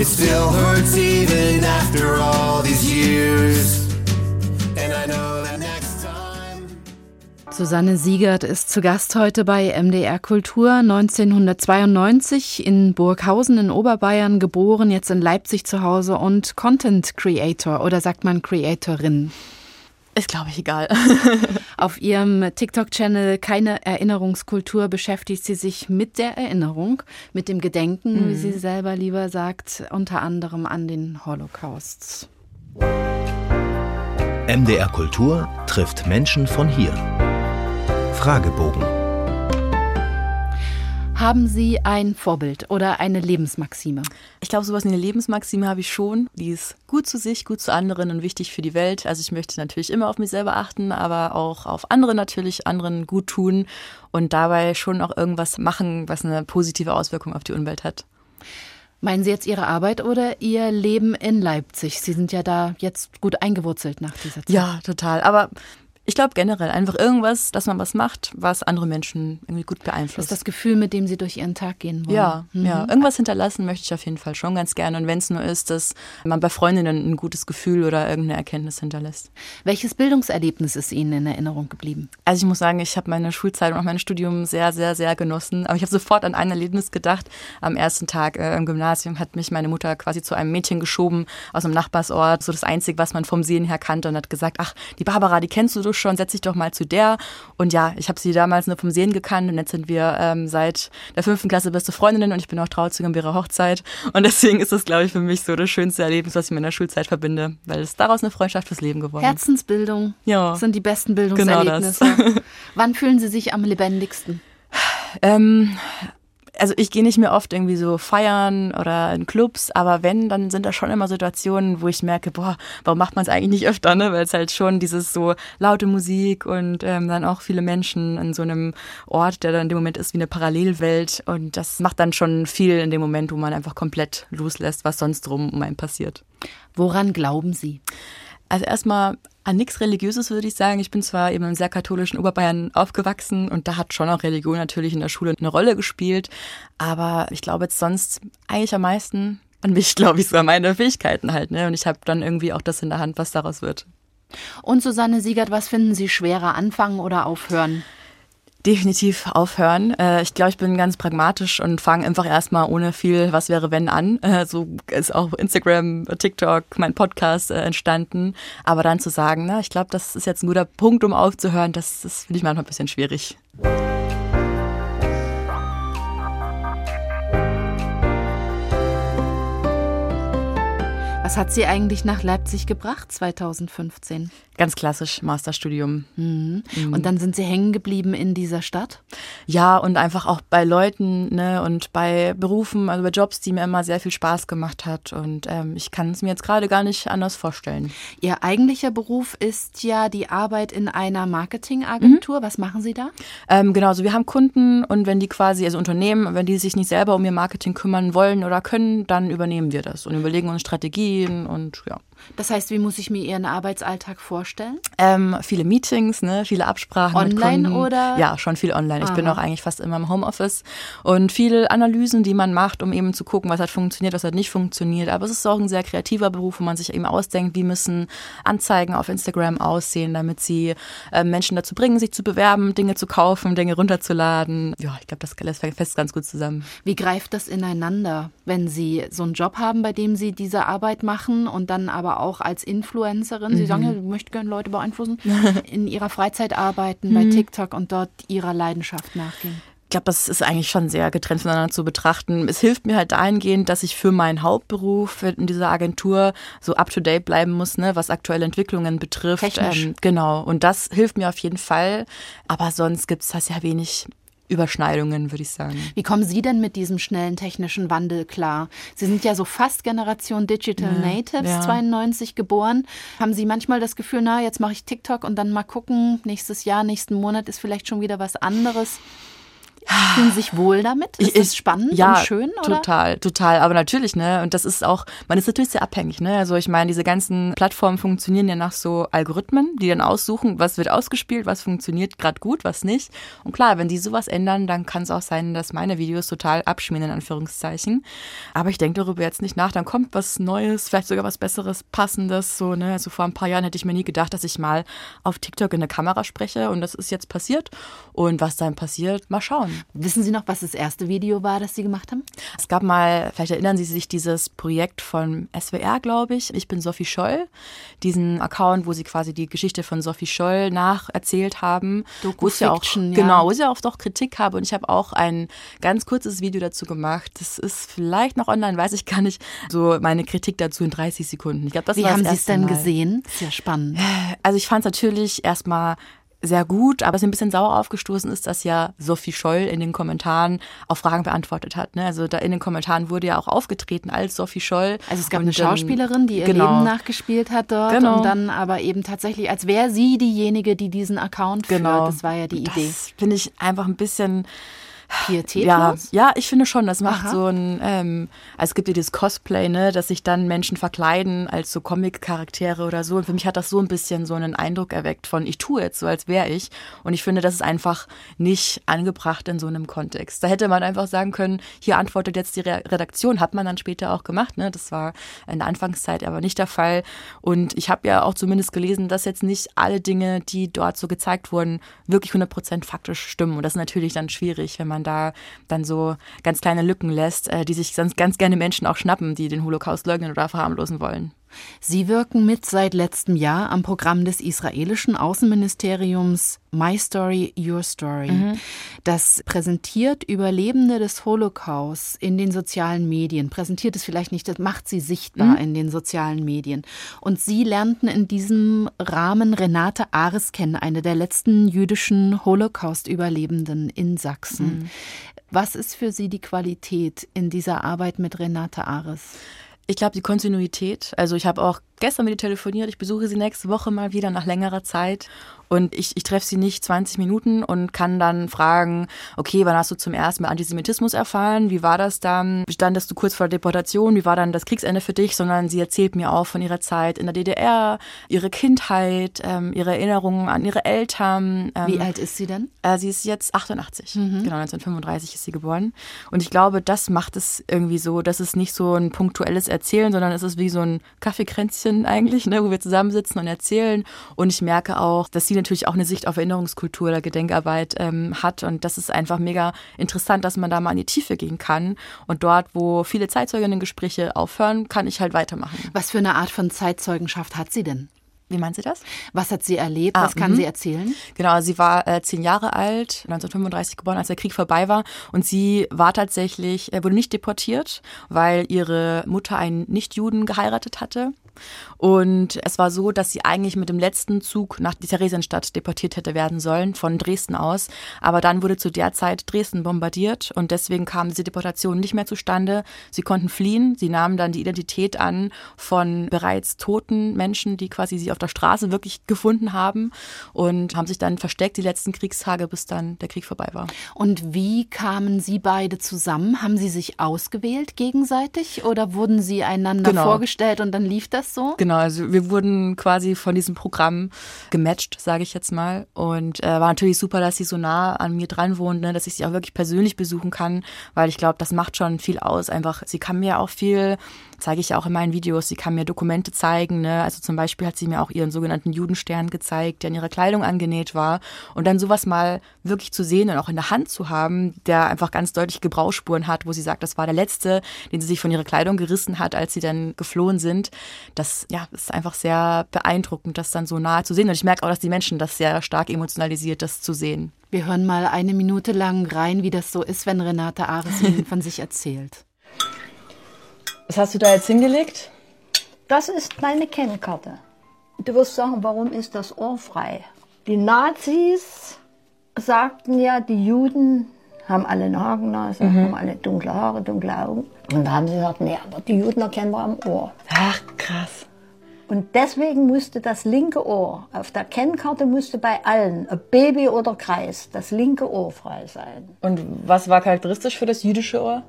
Speaker 1: It still hurts even after all these years. And I know that next time.
Speaker 3: Susanne Siegert ist zu Gast heute bei MDR Kultur. 1992 in Burghausen in Oberbayern geboren, jetzt in Leipzig zu Hause und Content Creator oder sagt man Creatorin?
Speaker 4: Ist, glaube ich, egal.
Speaker 3: Auf ihrem TikTok-Channel Keine Erinnerungskultur beschäftigt sie sich mit der Erinnerung, mit dem Gedenken, mhm. wie sie selber lieber sagt, unter anderem an den Holocaust.
Speaker 2: MDR Kultur trifft Menschen von hier. Fragebogen.
Speaker 3: Haben Sie ein Vorbild oder eine Lebensmaxime?
Speaker 4: Ich glaube, sowas wie eine Lebensmaxime habe ich schon. Die ist gut zu sich, gut zu anderen und wichtig für die Welt. Also ich möchte natürlich immer auf mich selber achten, aber auch auf andere natürlich, anderen gut tun und dabei schon auch irgendwas machen, was eine positive Auswirkung auf die Umwelt hat.
Speaker 3: Meinen Sie jetzt Ihre Arbeit oder Ihr Leben in Leipzig? Sie sind ja da jetzt gut eingewurzelt nach dieser Zeit.
Speaker 4: Ja, total. Aber ich glaube generell einfach irgendwas, dass man was macht, was andere Menschen irgendwie gut beeinflusst. Das
Speaker 3: ist das Gefühl, mit dem sie durch ihren Tag gehen wollen.
Speaker 4: Ja, mhm. ja. Irgendwas hinterlassen möchte ich auf jeden Fall schon ganz gerne. Und wenn es nur ist, dass man bei Freundinnen ein gutes Gefühl oder irgendeine Erkenntnis hinterlässt.
Speaker 3: Welches Bildungserlebnis ist Ihnen in Erinnerung geblieben?
Speaker 4: Also ich muss sagen, ich habe meine Schulzeit und auch mein Studium sehr, sehr, sehr genossen. Aber ich habe sofort an ein Erlebnis gedacht. Am ersten Tag äh, im Gymnasium hat mich meine Mutter quasi zu einem Mädchen geschoben aus einem Nachbarsort. So das Einzige, was man vom Sehen her kannte und hat gesagt, ach, die Barbara, die kennst du schon, setz dich doch mal zu der. Und ja, ich habe sie damals nur vom Sehen gekannt und jetzt sind wir ähm, seit der fünften Klasse beste Freundinnen und ich bin auch Trauzeugin bei ihrer Hochzeit. Und deswegen ist das, glaube ich, für mich so das schönste Erlebnis, was ich mit meiner Schulzeit verbinde, weil es daraus eine Freundschaft fürs Leben geworden ist.
Speaker 3: Herzensbildung ja. sind die besten Bildungserlebnisse. Genau Wann fühlen Sie sich am lebendigsten?
Speaker 4: Ähm, also ich gehe nicht mehr oft irgendwie so feiern oder in Clubs, aber wenn, dann sind da schon immer Situationen, wo ich merke, boah, warum macht man es eigentlich nicht öfter, ne? Weil es halt schon dieses so laute Musik und ähm, dann auch viele Menschen in so einem Ort, der dann in dem Moment ist wie eine Parallelwelt und das macht dann schon viel in dem Moment, wo man einfach komplett loslässt, was sonst drum um einen passiert.
Speaker 3: Woran glauben Sie?
Speaker 4: Also erstmal An nichts Religiöses würde ich sagen. Ich bin zwar eben im sehr katholischen Oberbayern aufgewachsen und da hat schon auch Religion natürlich in der Schule eine Rolle gespielt. Aber ich glaube jetzt sonst eigentlich am meisten an mich, glaube ich, so an meine Fähigkeiten halt. Ne? Und ich habe dann irgendwie auch das in der Hand, was daraus wird.
Speaker 3: Und Susanne Siegert, was finden Sie schwerer, anfangen oder aufhören?
Speaker 4: Definitiv aufhören. Äh, ich glaube, ich bin ganz pragmatisch und fange einfach erstmal ohne viel Was wäre wenn an. Äh, so ist auch Instagram, TikTok, mein Podcast äh, entstanden. Aber dann zu sagen, na, ich glaube, das ist jetzt ein guter Punkt, um aufzuhören, das, das finde ich manchmal ein bisschen schwierig.
Speaker 3: Was hat Sie eigentlich nach Leipzig gebracht 2015?
Speaker 4: Ganz klassisch Masterstudium.
Speaker 3: Mhm. Mhm. Und dann sind Sie hängen geblieben in dieser Stadt?
Speaker 4: Ja, und einfach auch bei Leuten ne, und bei Berufen, also bei Jobs, die mir immer sehr viel Spaß gemacht hat. Und ähm, ich kann es mir jetzt gerade gar nicht anders vorstellen.
Speaker 3: Ihr eigentlicher Beruf ist ja die Arbeit in einer Marketingagentur. Mhm. Was machen Sie da?
Speaker 4: Ähm, genau, also wir haben Kunden und wenn die quasi, also Unternehmen, wenn die sich nicht selber um ihr Marketing kümmern wollen oder können, dann übernehmen wir das und überlegen uns Strategien und ja.
Speaker 3: Das heißt, wie muss ich mir Ihren Arbeitsalltag vorstellen?
Speaker 4: Ähm, viele Meetings, ne, viele Absprachen
Speaker 3: online oder?
Speaker 4: Ja, schon viel online. Aha. Ich bin auch eigentlich fast immer im Homeoffice und viele Analysen, die man macht, um eben zu gucken, was hat funktioniert, was hat nicht funktioniert. Aber es ist auch ein sehr kreativer Beruf, wo man sich eben ausdenkt, wie müssen Anzeigen auf Instagram aussehen, damit sie äh, Menschen dazu bringen, sich zu bewerben, Dinge zu kaufen, Dinge runterzuladen. Ja, ich glaube, das lässt fest ganz gut zusammen.
Speaker 3: Wie greift das ineinander, wenn Sie so einen Job haben, bei dem Sie diese Arbeit machen und dann aber aber auch als Influencerin. Sie mhm. sagen ja, du möchtest gerne Leute beeinflussen, in ihrer Freizeit arbeiten, bei mhm. TikTok und dort ihrer Leidenschaft nachgehen.
Speaker 4: Ich glaube, das ist eigentlich schon sehr getrennt voneinander zu betrachten. Es hilft mir halt dahingehend, dass ich für meinen Hauptberuf in dieser Agentur so up to date bleiben muss, ne, was aktuelle Entwicklungen betrifft.
Speaker 3: Technisch. Ähm,
Speaker 4: genau. Und das hilft mir auf jeden Fall. Aber sonst gibt es das ja wenig Überschneidungen, würde ich sagen.
Speaker 3: Wie kommen Sie denn mit diesem schnellen technischen Wandel klar? Sie sind ja so fast Generation Digital ja, Natives, ja. 92 geboren. Haben Sie manchmal das Gefühl, na, jetzt mache ich TikTok und dann mal gucken, nächstes Jahr, nächsten Monat ist vielleicht schon wieder was anderes? Fühlen sich wohl damit? Ist ich, spannend
Speaker 4: ja,
Speaker 3: und schön? Oder?
Speaker 4: Total, total. Aber natürlich, ne? Und das ist auch, man ist natürlich sehr abhängig, ne? Also ich meine, diese ganzen Plattformen funktionieren ja nach so Algorithmen, die dann aussuchen, was wird ausgespielt, was funktioniert gerade gut, was nicht. Und klar, wenn die sowas ändern, dann kann es auch sein, dass meine Videos total abschmieren, in Anführungszeichen. Aber ich denke darüber jetzt nicht nach. Dann kommt was Neues, vielleicht sogar was Besseres, Passendes, so, ne? Also vor ein paar Jahren hätte ich mir nie gedacht, dass ich mal auf TikTok in der Kamera spreche. Und das ist jetzt passiert. Und was dann passiert, mal schauen.
Speaker 3: Wissen Sie noch, was das erste Video war, das Sie gemacht haben?
Speaker 4: Es gab mal, vielleicht erinnern Sie sich, dieses Projekt von SWR, glaube ich. Ich bin Sophie Scholl. Diesen Account, wo sie quasi die Geschichte von Sophie Scholl nacherzählt haben.
Speaker 3: Doku wo es ja auch, ja.
Speaker 4: Genau, wo ich ja oft auch Kritik habe. Und ich habe auch ein ganz kurzes Video dazu gemacht. Das ist vielleicht noch online, weiß ich gar nicht. So meine Kritik dazu in 30 Sekunden. Ich
Speaker 3: glaube, das Wie haben Sie es denn mal. gesehen? Sehr spannend.
Speaker 4: Also ich fand es natürlich erstmal sehr gut, aber es ist ein bisschen sauer aufgestoßen ist, dass ja Sophie Scholl in den Kommentaren auch Fragen beantwortet hat. Ne? Also da in den Kommentaren wurde ja auch aufgetreten als Sophie Scholl.
Speaker 3: Also es gab eine Schauspielerin, die ihr genau. Leben nachgespielt hat dort genau. und dann aber eben tatsächlich, als wäre sie diejenige, die diesen Account
Speaker 4: genau.
Speaker 3: führt. Das war ja die Idee.
Speaker 4: Das finde ich einfach ein bisschen
Speaker 3: Pietätlos?
Speaker 4: Ja, ja, ich finde schon, das macht Aha. so ein, ähm, also es gibt ja dieses Cosplay, ne, dass sich dann Menschen verkleiden als so Comic-Charaktere oder so. Und für mich hat das so ein bisschen so einen Eindruck erweckt von, ich tue jetzt so, als wäre ich. Und ich finde, das ist einfach nicht angebracht in so einem Kontext. Da hätte man einfach sagen können, hier antwortet jetzt die Redaktion, hat man dann später auch gemacht, ne? Das war in der Anfangszeit aber nicht der Fall. Und ich habe ja auch zumindest gelesen, dass jetzt nicht alle Dinge, die dort so gezeigt wurden, wirklich 100% faktisch stimmen. Und das ist natürlich dann schwierig, wenn man man da dann so ganz kleine Lücken lässt, äh, die sich sonst ganz gerne Menschen auch schnappen, die den Holocaust leugnen oder verharmlosen wollen.
Speaker 3: Sie wirken mit seit letztem Jahr am Programm des israelischen Außenministeriums My Story, Your Story. Mhm. Das präsentiert Überlebende des Holocaust in den sozialen Medien. Präsentiert es vielleicht nicht, das macht sie sichtbar mhm. in den sozialen Medien. Und Sie lernten in diesem Rahmen Renate Ares kennen, eine der letzten jüdischen Holocaust-Überlebenden in Sachsen. Mhm. Was ist für Sie die Qualität in dieser Arbeit mit Renate Ares?
Speaker 4: Ich glaube, die Kontinuität. Also ich habe auch gestern mit ihr telefoniert, ich besuche sie nächste Woche mal wieder nach längerer Zeit und ich, ich treffe sie nicht 20 Minuten und kann dann fragen, okay, wann hast du zum ersten Mal Antisemitismus erfahren? Wie war das dann? Standest du kurz vor der Deportation? Wie war dann das Kriegsende für dich? Sondern sie erzählt mir auch von ihrer Zeit in der DDR, ihre Kindheit, ähm, ihre Erinnerungen an ihre Eltern.
Speaker 3: Ähm, Wie alt ist sie denn?
Speaker 4: Äh, sie ist jetzt 88. Mhm. Genau, 1935 ist sie geboren. Und ich glaube, das macht es irgendwie so, dass es nicht so ein punktuelles Erzählen, sondern es ist wie so ein Kaffeekränzchen eigentlich, ne, wo wir zusammensitzen und erzählen. Und ich merke auch, dass sie natürlich auch eine Sicht auf Erinnerungskultur oder Gedenkarbeit ähm, hat. Und das ist einfach mega interessant, dass man da mal in die Tiefe gehen kann. Und dort, wo viele Zeitzeuginnen-Gespräche aufhören, kann ich halt weitermachen.
Speaker 3: Was für eine Art von Zeitzeugenschaft hat sie denn?
Speaker 4: Wie meint sie das?
Speaker 3: Was hat sie erlebt? Ah, Was kann -hmm. sie erzählen?
Speaker 4: Genau, sie war äh, zehn Jahre alt, 1935 geboren, als der Krieg vorbei war. Und sie war tatsächlich, äh, wurde nicht deportiert, weil ihre Mutter einen Nichtjuden geheiratet hatte. Und es war so, dass sie eigentlich mit dem letzten Zug nach Theresienstadt deportiert hätte werden sollen, von Dresden aus. Aber dann wurde zu der Zeit Dresden bombardiert und deswegen kam diese Deportation nicht mehr zustande. Sie konnten fliehen. Sie nahmen dann die Identität an von bereits toten Menschen, die quasi sie auf der Straße wirklich gefunden haben und haben sich dann versteckt die letzten Kriegstage, bis dann der Krieg vorbei war.
Speaker 3: Und wie kamen Sie beide zusammen? Haben Sie sich ausgewählt gegenseitig oder wurden Sie einander genau. vorgestellt und dann lief das so?
Speaker 4: Genau, also wir wurden quasi von diesem Programm gematcht, sage ich jetzt mal. Und äh, war natürlich super, dass sie so nah an mir dran wohnt, ne, dass ich sie auch wirklich persönlich besuchen kann, weil ich glaube, das macht schon viel aus. Einfach, sie kann mir auch viel zeige ich auch in meinen Videos. Sie kann mir Dokumente zeigen. Ne? Also zum Beispiel hat sie mir auch ihren sogenannten Judenstern gezeigt, der an ihrer Kleidung angenäht war. Und dann sowas mal wirklich zu sehen und auch in der Hand zu haben, der einfach ganz deutlich Gebrauchsspuren hat, wo sie sagt, das war der letzte, den sie sich von ihrer Kleidung gerissen hat, als sie dann geflohen sind. Das ja, ist einfach sehr beeindruckend, das dann so nahe zu sehen. Und ich merke auch, dass die Menschen das sehr stark emotionalisiert, das zu sehen.
Speaker 3: Wir hören mal eine Minute lang rein, wie das so ist, wenn Renate Ares von sich erzählt.
Speaker 4: Was hast du da jetzt hingelegt?
Speaker 6: Das ist meine Kennkarte. Du wirst sagen, warum ist das Ohr frei? Die Nazis sagten ja, die Juden haben alle eine Hakennase, mhm. haben alle dunkle Haare, dunkle Augen. Und da haben sie gesagt, nee, aber die Juden erkennen wir am Ohr.
Speaker 4: Ach, krass.
Speaker 6: Und deswegen musste das linke Ohr, auf der Kennkarte musste bei allen, ob Baby oder Kreis, das linke Ohr frei sein.
Speaker 4: Und was war charakteristisch für das jüdische Ohr?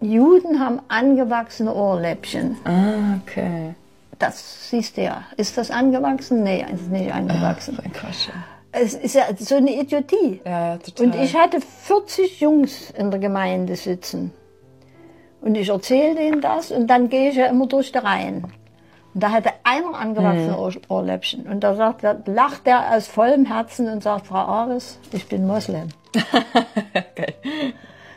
Speaker 6: Juden haben angewachsene Ohrläppchen.
Speaker 4: Ah, okay.
Speaker 6: Das siehst du ja. Ist das angewachsen? Nee, ist nicht angewachsen.
Speaker 4: Ach, Quatsch.
Speaker 6: Es ist ja so eine Idiotie.
Speaker 4: Ja, total.
Speaker 6: Und ich hatte 40 Jungs in der Gemeinde sitzen. Und ich erzähle denen das und dann gehe ich ja immer durch die Reihen. Und da hatte einer angewachsene mhm. Ohrläppchen. Und da sagt, da lacht er aus vollem Herzen und sagt, Frau Ares, ich bin Moslem. Geil.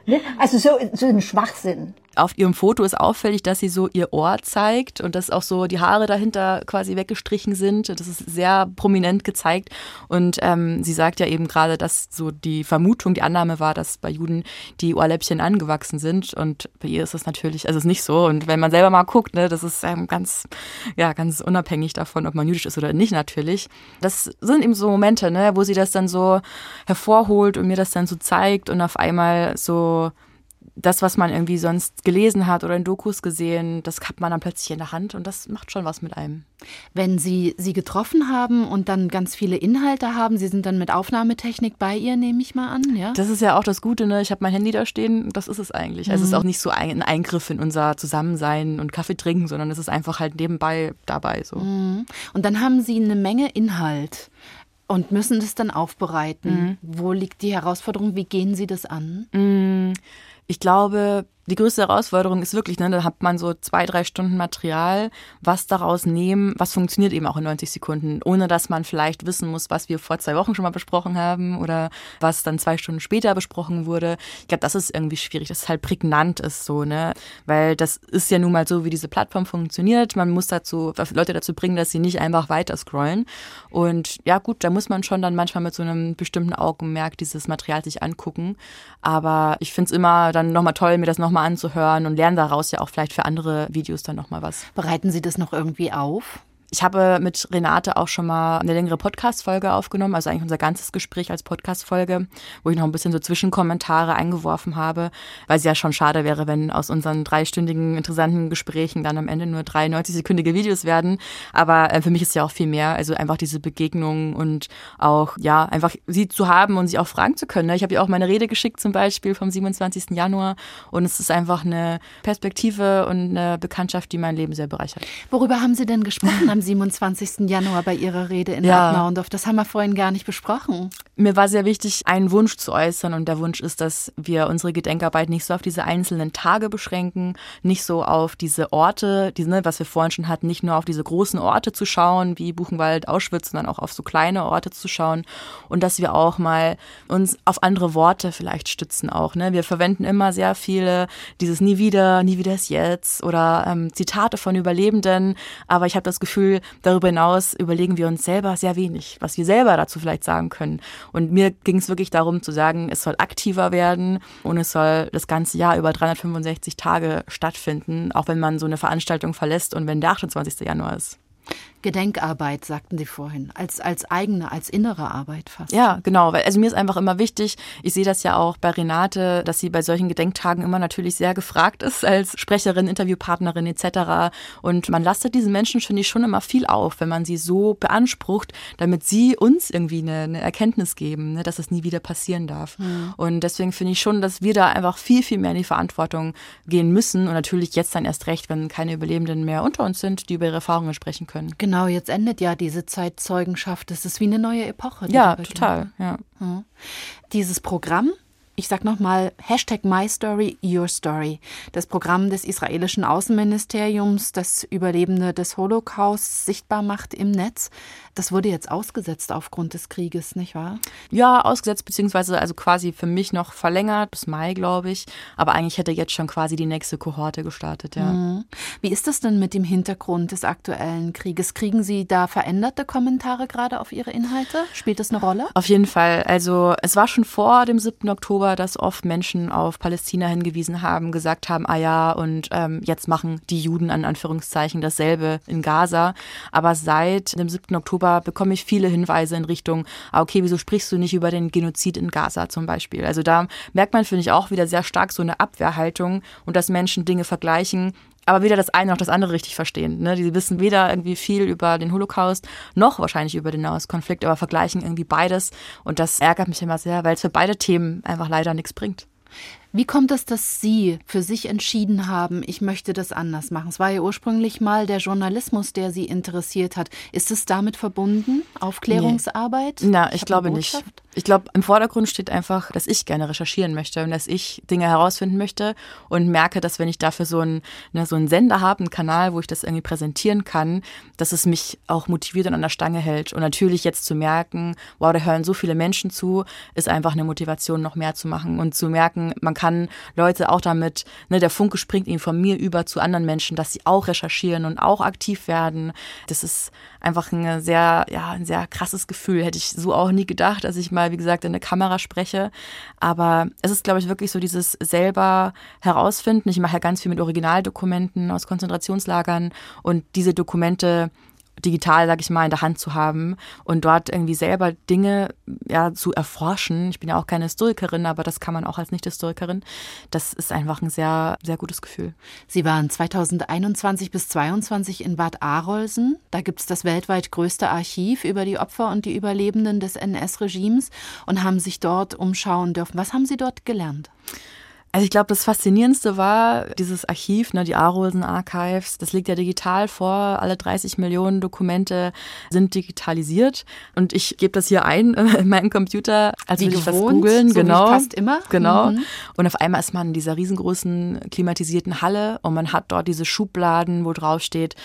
Speaker 6: Ne? Also so, so ein Schwachsinn.
Speaker 4: Auf ihrem Foto ist auffällig, dass sie so ihr Ohr zeigt und dass auch so die Haare dahinter quasi weggestrichen sind. Das ist sehr prominent gezeigt. Und ähm, sie sagt ja eben gerade, dass so die Vermutung, die Annahme war, dass bei Juden die Ohrläppchen angewachsen sind. Und bei ihr ist es natürlich, also es ist nicht so. Und wenn man selber mal guckt, ne, das ist ähm, ganz, ja, ganz unabhängig davon, ob man jüdisch ist oder nicht natürlich. Das sind eben so Momente, ne, wo sie das dann so hervorholt und mir das dann so zeigt und auf einmal so das, was man irgendwie sonst gelesen hat oder in Dokus gesehen, das hat man dann plötzlich in der Hand und das macht schon was mit einem.
Speaker 3: Wenn Sie sie getroffen haben und dann ganz viele Inhalte haben, Sie sind dann mit Aufnahmetechnik bei ihr, nehme ich mal an, ja?
Speaker 4: Das ist ja auch das Gute, ne? Ich habe mein Handy da stehen, das ist es eigentlich. Mhm. Also es ist mhm. auch nicht so ein Eingriff in unser Zusammensein und Kaffee trinken, sondern es ist einfach halt nebenbei dabei so.
Speaker 3: Mhm. Und dann haben Sie eine Menge Inhalt und müssen das dann aufbereiten. Mhm. Wo liegt die Herausforderung? Wie gehen Sie das an?
Speaker 4: Mhm ich glaube, die größte Herausforderung ist wirklich, ne, da hat man so zwei, drei Stunden Material, was daraus nehmen, was funktioniert eben auch in 90 Sekunden, ohne dass man vielleicht wissen muss, was wir vor zwei Wochen schon mal besprochen haben oder was dann zwei Stunden später besprochen wurde. Ich glaube, das ist irgendwie schwierig, dass es halt prägnant ist so, ne, weil das ist ja nun mal so, wie diese Plattform funktioniert. Man muss dazu, Leute dazu bringen, dass sie nicht einfach weiter scrollen. Und ja, gut, da muss man schon dann manchmal mit so einem bestimmten Augenmerk dieses Material sich angucken. Aber ich finde es immer dann nochmal toll, mir das noch nochmal anzuhören und lernen daraus ja auch vielleicht für andere Videos dann nochmal was.
Speaker 3: Bereiten Sie das noch irgendwie auf?
Speaker 4: Ich habe mit Renate auch schon mal eine längere Podcast-Folge aufgenommen, also eigentlich unser ganzes Gespräch als Podcast-Folge, wo ich noch ein bisschen so Zwischenkommentare eingeworfen habe, weil es ja schon schade wäre, wenn aus unseren dreistündigen interessanten Gesprächen dann am Ende nur drei 90-sekündige Videos werden. Aber äh, für mich ist ja auch viel mehr, also einfach diese Begegnung und auch, ja, einfach sie zu haben und sie auch fragen zu können. Ne? Ich habe ihr auch meine Rede geschickt zum Beispiel vom 27. Januar und es ist einfach eine Perspektive und eine Bekanntschaft, die mein Leben sehr bereichert.
Speaker 3: Worüber haben Sie denn gesprochen 27. Januar bei Ihrer Rede in ja. Naundorf? Das haben wir vorhin gar nicht besprochen.
Speaker 4: Mir war sehr wichtig, einen Wunsch zu äußern und der Wunsch ist, dass wir unsere Gedenkarbeit nicht so auf diese einzelnen Tage beschränken, nicht so auf diese Orte, die, ne, was wir vorhin schon hatten, nicht nur auf diese großen Orte zu schauen, wie Buchenwald, Auschwitz, sondern auch auf so kleine Orte zu schauen und dass wir auch mal uns auf andere Worte vielleicht stützen auch. Ne? Wir verwenden immer sehr viele dieses Nie wieder, nie wieder ist jetzt oder ähm, Zitate von Überlebenden, aber ich habe das Gefühl, darüber hinaus überlegen wir uns selber sehr wenig, was wir selber dazu vielleicht sagen können. Und mir ging es wirklich darum zu sagen, es soll aktiver werden und es soll das ganze Jahr über 365 Tage stattfinden, auch wenn man so eine Veranstaltung verlässt und wenn der 28. Januar ist.
Speaker 3: Gedenkarbeit, sagten Sie vorhin, als, als eigene, als innere Arbeit fast.
Speaker 4: Ja, genau, weil also mir ist einfach immer wichtig, ich sehe das ja auch bei Renate, dass sie bei solchen Gedenktagen immer natürlich sehr gefragt ist als Sprecherin, Interviewpartnerin etc. Und man lastet diesen Menschen, finde ich, schon immer viel auf, wenn man sie so beansprucht, damit sie uns irgendwie eine, eine Erkenntnis geben, ne, dass es nie wieder passieren darf. Mhm. Und deswegen finde ich schon, dass wir da einfach viel, viel mehr in die Verantwortung gehen müssen und natürlich jetzt dann erst recht, wenn keine Überlebenden mehr unter uns sind, die über ihre Erfahrungen sprechen können.
Speaker 3: Genau. Genau, jetzt endet ja diese Zeitzeugenschaft. Das ist wie eine neue Epoche.
Speaker 4: Ja, total. Ja.
Speaker 3: Dieses Programm ich sag nochmal, Hashtag MyStory, Your Story. Das Programm des israelischen Außenministeriums, das Überlebende des Holocaust sichtbar macht im Netz. Das wurde jetzt ausgesetzt aufgrund des Krieges, nicht wahr?
Speaker 4: Ja, ausgesetzt, beziehungsweise also quasi für mich noch verlängert, bis Mai, glaube ich. Aber eigentlich hätte jetzt schon quasi die nächste Kohorte gestartet, ja. Mhm.
Speaker 3: Wie ist das denn mit dem Hintergrund des aktuellen Krieges? Kriegen Sie da veränderte Kommentare gerade auf Ihre Inhalte? Spielt das eine Rolle?
Speaker 4: Auf jeden Fall. Also es war schon vor dem 7. Oktober Oktober, dass oft Menschen auf Palästina hingewiesen haben, gesagt haben, ah ja, und ähm, jetzt machen die Juden an Anführungszeichen dasselbe in Gaza. Aber seit dem 7. Oktober bekomme ich viele Hinweise in Richtung, ah, okay, wieso sprichst du nicht über den Genozid in Gaza zum Beispiel? Also da merkt man, finde ich, auch wieder sehr stark so eine Abwehrhaltung und dass Menschen Dinge vergleichen, aber weder das eine noch das andere richtig verstehen. Ne? Die wissen weder irgendwie viel über den Holocaust noch wahrscheinlich über den Nahostkonflikt, aber vergleichen irgendwie beides. Und das ärgert mich immer sehr, weil es für beide Themen einfach leider nichts bringt.
Speaker 3: Wie kommt es, dass Sie für sich entschieden haben, ich möchte das anders machen? Es war ja ursprünglich mal der Journalismus, der Sie interessiert hat. Ist es damit verbunden? Aufklärungsarbeit?
Speaker 4: Nee. Na, ich glaube nicht. Ich glaube, im Vordergrund steht einfach, dass ich gerne recherchieren möchte und dass ich Dinge herausfinden möchte und merke, dass wenn ich dafür so einen, ne, so einen Sender habe, einen Kanal, wo ich das irgendwie präsentieren kann, dass es mich auch motiviert und an der Stange hält. Und natürlich jetzt zu merken, wow, da hören so viele Menschen zu, ist einfach eine Motivation, noch mehr zu machen und zu merken, man kann Leute auch damit, ne, der Funke springt ihnen von mir über zu anderen Menschen, dass sie auch recherchieren und auch aktiv werden. Das ist einfach ein sehr, ja, ein sehr krasses Gefühl. Hätte ich so auch nie gedacht, dass ich mal, wie gesagt, in der Kamera spreche. Aber es ist, glaube ich, wirklich so dieses selber herausfinden. Ich mache ja ganz viel mit Originaldokumenten aus Konzentrationslagern und diese Dokumente digital, sag ich mal, in der Hand zu haben und dort irgendwie selber Dinge ja zu erforschen. Ich bin ja auch keine Historikerin, aber das kann man auch als Nicht-Historikerin. Das ist einfach ein sehr, sehr gutes Gefühl.
Speaker 3: Sie waren 2021 bis 2022 in Bad Arolsen. Da gibt es das weltweit größte Archiv über die Opfer und die Überlebenden des NS-Regimes und haben sich dort umschauen dürfen. Was haben Sie dort gelernt?
Speaker 4: Also ich glaube, das Faszinierendste war dieses Archiv, ne, die Arolsen Archives. Das liegt ja digital vor. Alle 30 Millionen Dokumente sind digitalisiert. Und ich gebe das hier ein in meinen Computer, als würde ich was googeln.
Speaker 3: So genau. fast immer.
Speaker 4: Genau. Mhm. Und auf einmal ist man in dieser riesengroßen klimatisierten Halle und man hat dort diese Schubladen, wo drauf steht,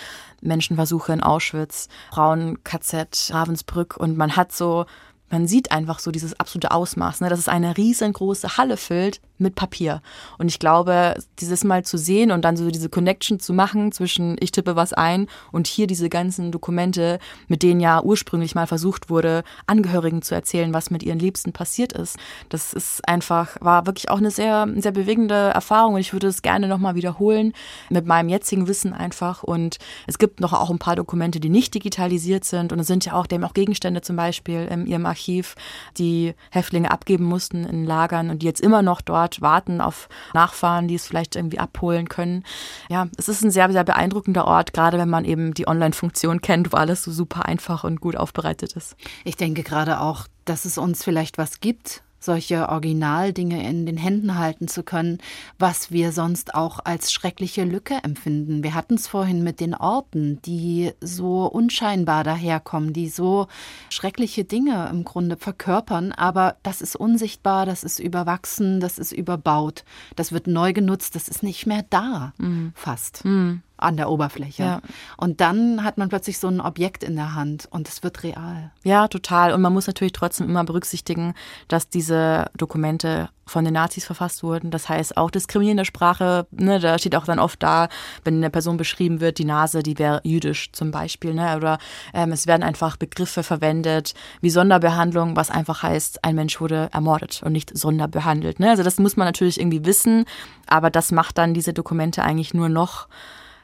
Speaker 4: Menschenversuche in Auschwitz, Frauen-KZ, Ravensbrück. Und man hat so man sieht einfach so dieses absolute Ausmaß, ne, dass es eine riesengroße Halle füllt mit Papier. Und ich glaube, dieses Mal zu sehen und dann so diese Connection zu machen zwischen ich tippe was ein und hier diese ganzen Dokumente, mit denen ja ursprünglich mal versucht wurde, Angehörigen zu erzählen, was mit ihren Liebsten passiert ist. Das ist einfach, war wirklich auch eine sehr, sehr bewegende Erfahrung und ich würde es gerne nochmal wiederholen mit meinem jetzigen Wissen einfach. Und es gibt noch auch ein paar Dokumente, die nicht digitalisiert sind und es sind ja auch, haben auch Gegenstände zum Beispiel in ihrem Archiv, die Häftlinge abgeben mussten in Lagern und die jetzt immer noch dort dort warten auf Nachfahren, die es vielleicht irgendwie abholen können. Ja, es ist ein sehr, sehr beeindruckender Ort, gerade wenn man eben die Online-Funktion kennt, wo alles so super einfach und gut aufbereitet ist.
Speaker 3: Ich denke gerade auch, dass es uns vielleicht was gibt, solche Originaldinge in den Händen halten zu können, was wir sonst auch als schreckliche Lücke empfinden. Wir hatten es vorhin mit den Orten, die so unscheinbar daherkommen, die so schreckliche Dinge im Grunde verkörpern, aber das ist unsichtbar, das ist überwachsen, das ist überbaut, das wird neu genutzt, das ist nicht mehr da, mhm. fast. Mhm an der Oberfläche. Ja. Und dann hat man plötzlich so ein Objekt in der Hand und es wird real.
Speaker 4: Ja, total. Und man muss natürlich trotzdem immer berücksichtigen, dass diese Dokumente von den Nazis verfasst wurden. Das heißt auch diskriminierende Sprache, ne, da steht auch dann oft da, wenn eine Person beschrieben wird, die Nase, die wäre jüdisch zum Beispiel, ne, oder ähm, es werden einfach Begriffe verwendet wie Sonderbehandlung, was einfach heißt, ein Mensch wurde ermordet und nicht sonderbehandelt. Ne? Also das muss man natürlich irgendwie wissen, aber das macht dann diese Dokumente eigentlich nur noch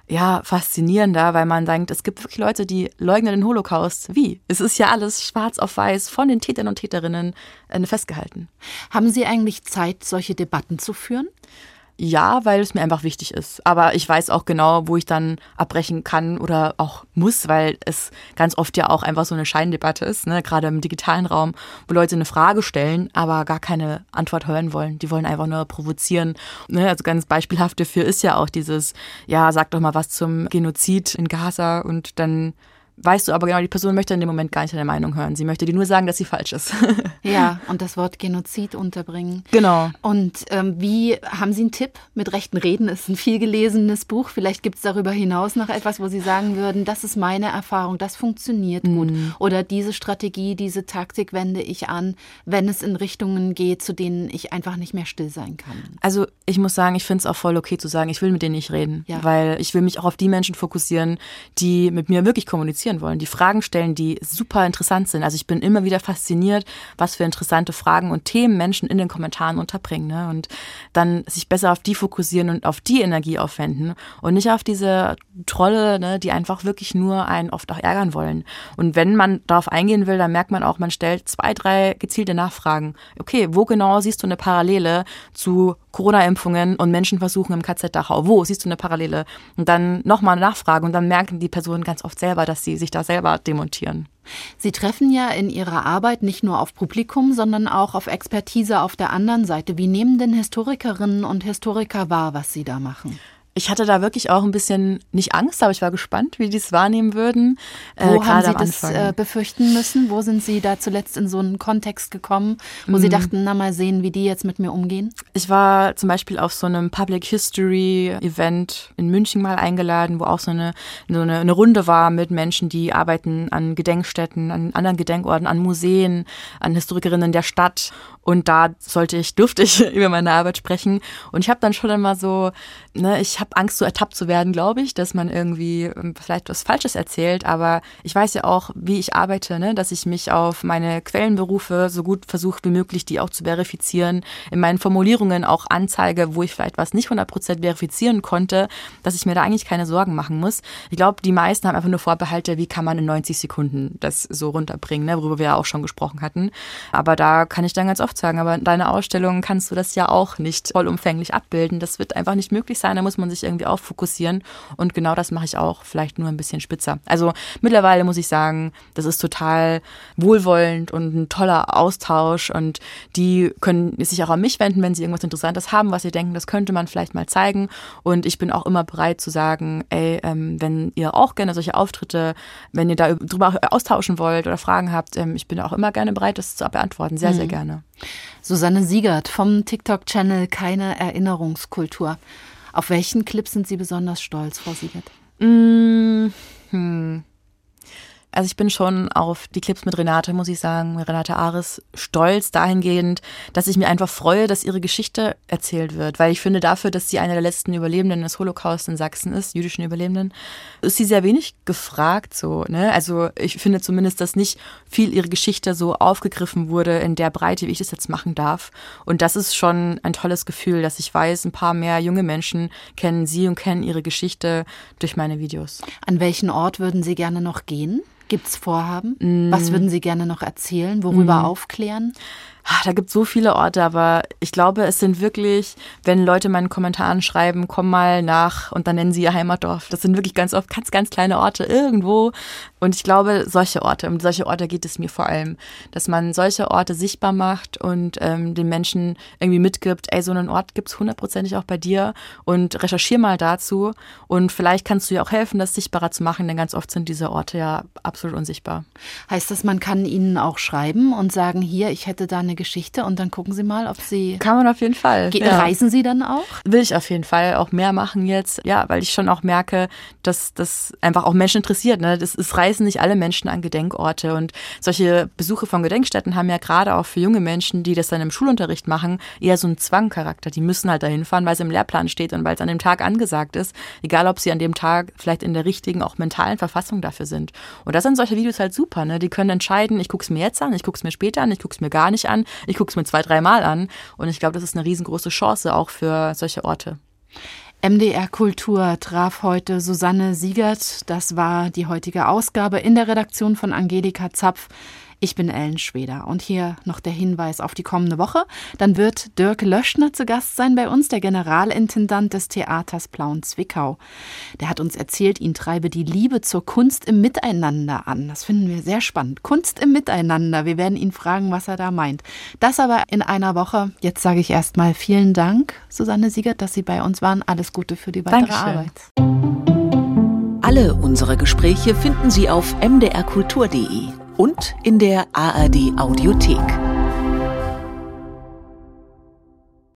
Speaker 4: ja, faszinierender, weil man denkt, es gibt wirklich Leute, die leugnen den Holocaust. Wie? Es ist ja alles schwarz auf weiß von den Tätern und Täterinnen äh, festgehalten.
Speaker 3: Haben Sie eigentlich Zeit, solche Debatten zu führen?
Speaker 4: Ja, weil es mir einfach wichtig ist. Aber ich weiß auch genau, wo ich dann abbrechen kann oder auch muss, weil es ganz oft ja auch einfach so eine Scheindebatte ist, ne? gerade im digitalen Raum, wo Leute eine Frage stellen, aber gar keine Antwort hören wollen. Die wollen einfach nur provozieren. Ne? Also ganz beispielhaft dafür ist ja auch dieses, ja, sag doch mal was zum Genozid in Gaza und dann weißt du aber genau, die Person möchte in dem Moment gar nicht deine Meinung hören. Sie möchte dir nur sagen, dass sie falsch ist.
Speaker 3: ja, und das Wort Genozid unterbringen.
Speaker 4: Genau.
Speaker 3: Und ähm, wie, haben Sie einen Tipp? Mit rechten Reden ist ein viel gelesenes Buch. Vielleicht gibt es darüber hinaus noch etwas, wo Sie sagen würden, das ist meine Erfahrung, das funktioniert mhm. gut. Oder diese Strategie, diese Taktik wende ich an, wenn es in Richtungen geht, zu denen ich einfach nicht mehr still sein kann.
Speaker 4: Also ich muss sagen, ich finde es auch voll okay zu sagen, ich will mit denen nicht reden. Ja. Weil ich will mich auch auf die Menschen fokussieren, die mit mir wirklich kommunizieren kommunizieren wollen, die Fragen stellen, die super interessant sind. Also ich bin immer wieder fasziniert, was für interessante Fragen und Themen Menschen in den Kommentaren unterbringen. Ne? Und dann sich besser auf die fokussieren und auf die Energie aufwenden und nicht auf diese Trolle, ne, die einfach wirklich nur einen oft auch ärgern wollen. Und wenn man darauf eingehen will, dann merkt man auch, man stellt zwei, drei gezielte Nachfragen. Okay, wo genau siehst du eine Parallele zu Corona-Impfungen und Menschenversuchen im KZ Dachau? Wo siehst du eine Parallele? Und dann nochmal nachfragen und dann merken die Personen ganz oft selber, dass sie sich da selber demontieren.
Speaker 3: Sie treffen ja in Ihrer Arbeit nicht nur auf Publikum, sondern auch auf Expertise auf der anderen Seite. Wie nehmen denn Historikerinnen und Historiker wahr, was Sie da machen?
Speaker 4: Ich hatte da wirklich auch ein bisschen nicht Angst, aber ich war gespannt, wie die es wahrnehmen würden.
Speaker 3: Äh, Wo haben Sie das äh, befürchten müssen? Wo sind Sie da zuletzt in so einen Kontext gekommen, wo mm. Sie dachten, na mal sehen, wie die jetzt mit mir umgehen?
Speaker 4: Ich war zum Beispiel auf so einem Public History Event in München mal eingeladen, wo auch so eine, so eine, eine Runde war mit Menschen, die arbeiten an Gedenkstätten, an anderen Gedenkorten, an Museen, an Historikerinnen der Stadt. Und da sollte ich, durfte ich über meine Arbeit sprechen. Und ich habe dann schon einmal so, ne, ich habe Angst, so ertappt zu werden, glaube ich, dass man irgendwie ähm, vielleicht was Falsches erzählt. Aber ich weiß ja auch, wie ich arbeite, ne, dass ich mich auf meine Quellen berufe, so gut versuche wie möglich, die auch zu verifizieren. In meinen Formulierungen auch anzeige, wo ich vielleicht was nicht 100% verifizieren konnte, dass ich mir da eigentlich keine Sorgen machen muss. Ich glaube, die meisten haben einfach nur Vorbehalte, wie kann man in 90 Sekunden das so runterbringen, ne, worüber wir ja auch schon gesprochen hatten. Aber da kann ich dann ganz oft sagen, aber in deiner Ausstellung kannst du das ja auch nicht vollumfänglich abbilden. Das wird einfach nicht möglich sein, da muss man sich irgendwie auch fokussieren und genau das mache ich auch, vielleicht nur ein bisschen spitzer. Also mittlerweile muss ich sagen, das ist total wohlwollend und ein toller Austausch und die können sich auch an mich wenden, wenn sie irgendwas Interessantes haben, was sie denken, das könnte man vielleicht mal zeigen und ich bin auch immer bereit zu sagen, ey, ähm, wenn ihr auch gerne solche Auftritte, wenn ihr da drüber austauschen wollt oder Fragen habt, ähm, ich bin auch immer gerne bereit, das zu beantworten, sehr, mhm. sehr gerne.
Speaker 3: Susanne Siegert vom TikTok-Channel Keine Erinnerungskultur. Auf welchen Clip sind Sie besonders stolz, Frau Siegert?
Speaker 4: Mmh, hm. Also ich bin schon auf die Clips mit Renate, muss ich sagen, Renate Ares, stolz dahingehend, dass ich mir einfach freue, dass ihre Geschichte erzählt wird. Weil ich finde, dafür, dass sie eine der letzten Überlebenden des Holocaust in Sachsen ist, jüdischen Überlebenden, ist sie sehr wenig gefragt so. Ne? Also ich finde zumindest, dass nicht viel ihre Geschichte so aufgegriffen wurde in der Breite, wie ich das jetzt machen darf. Und das ist schon ein tolles Gefühl, dass ich weiß, ein paar mehr junge Menschen kennen sie und kennen ihre Geschichte durch meine Videos.
Speaker 3: An welchen Ort würden Sie gerne noch gehen? Gibt es Vorhaben? Mm. Was würden Sie gerne noch erzählen? Worüber mm. aufklären?
Speaker 4: Ah, da gibt es so viele Orte, aber ich glaube, es sind wirklich, wenn Leute in meinen Kommentaren schreiben, komm mal nach und dann nennen sie ihr Heimatdorf. Das sind wirklich ganz oft ganz, ganz kleine Orte irgendwo. Und ich glaube, solche Orte, um solche Orte geht es mir vor allem, dass man solche Orte sichtbar macht und ähm, den Menschen irgendwie mitgibt, ey, so einen Ort gibt es hundertprozentig auch bei dir und recherchier mal dazu und vielleicht kannst du ja auch helfen, das sichtbarer zu machen, denn ganz oft sind diese Orte ja absolut unsichtbar.
Speaker 3: Heißt das, man kann ihnen auch schreiben und sagen, hier, ich hätte da eine eine Geschichte und dann gucken Sie mal, ob Sie.
Speaker 4: Kann man auf jeden Fall.
Speaker 3: Ja. Reisen Sie dann auch?
Speaker 4: Will ich auf jeden Fall auch mehr machen jetzt. Ja, weil ich schon auch merke, dass das einfach auch Menschen interessiert. Ne? Das, es reisen nicht alle Menschen an Gedenkorte und solche Besuche von Gedenkstätten haben ja gerade auch für junge Menschen, die das dann im Schulunterricht machen, eher so einen Zwangcharakter. Die müssen halt dahin fahren, weil es im Lehrplan steht und weil es an dem Tag angesagt ist. Egal, ob sie an dem Tag vielleicht in der richtigen, auch mentalen Verfassung dafür sind. Und da sind solche Videos halt super. Ne? Die können entscheiden, ich gucke es mir jetzt an, ich gucke es mir später an, ich gucke es mir gar nicht ich gucke es mir zwei, dreimal an. Und ich glaube, das ist eine riesengroße Chance auch für solche Orte.
Speaker 3: MDR Kultur traf heute Susanne Siegert. Das war die heutige Ausgabe in der Redaktion von Angelika Zapf. Ich bin Ellen Schweder und hier noch der Hinweis auf die kommende Woche. Dann wird Dirk Löschner zu Gast sein bei uns, der Generalintendant des Theaters Plauen-Zwickau. Der hat uns erzählt, ihn treibe die Liebe zur Kunst im Miteinander an. Das finden wir sehr spannend. Kunst im Miteinander. Wir werden ihn fragen, was er da meint. Das aber in einer Woche. Jetzt sage ich erstmal vielen Dank, Susanne Siegert, dass Sie bei uns waren. Alles Gute für die weitere Dankeschön.
Speaker 2: Arbeit. Alle unsere Gespräche finden Sie auf mdrkultur.de und in der ARD Audiothek.